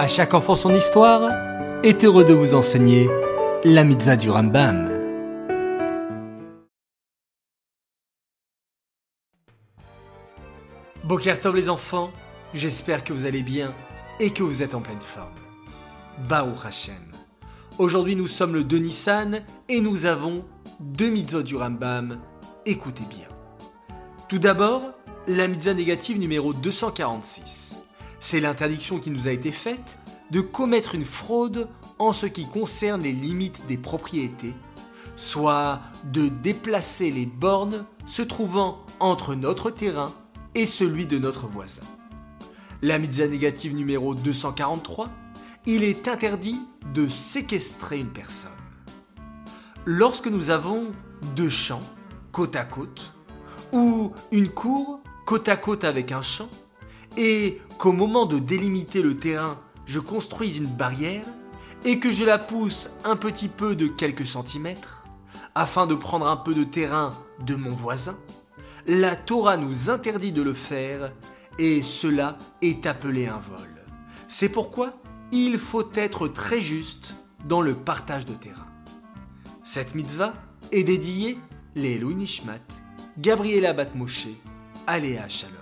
À chaque enfant son histoire est heureux de vous enseigner la mitzvah du Rambam. Bokertov les enfants, j'espère que vous allez bien et que vous êtes en pleine forme. Baruch Hashem. Aujourd'hui nous sommes le 2 Nissan et nous avons deux mitzvot du Rambam. Écoutez bien. Tout d'abord, la mitzvah négative numéro 246. C'est l'interdiction qui nous a été faite de commettre une fraude en ce qui concerne les limites des propriétés, soit de déplacer les bornes se trouvant entre notre terrain et celui de notre voisin. La mitzvah négative numéro 243, il est interdit de séquestrer une personne. Lorsque nous avons deux champs côte à côte, ou une cour côte à côte avec un champ, et qu'au moment de délimiter le terrain, je construise une barrière, et que je la pousse un petit peu de quelques centimètres, afin de prendre un peu de terrain de mon voisin, la Torah nous interdit de le faire, et cela est appelé un vol. C'est pourquoi il faut être très juste dans le partage de terrain. Cette mitzvah est dédiée les Nishmat, Gabriela Batmoshe, Aléa Shalom.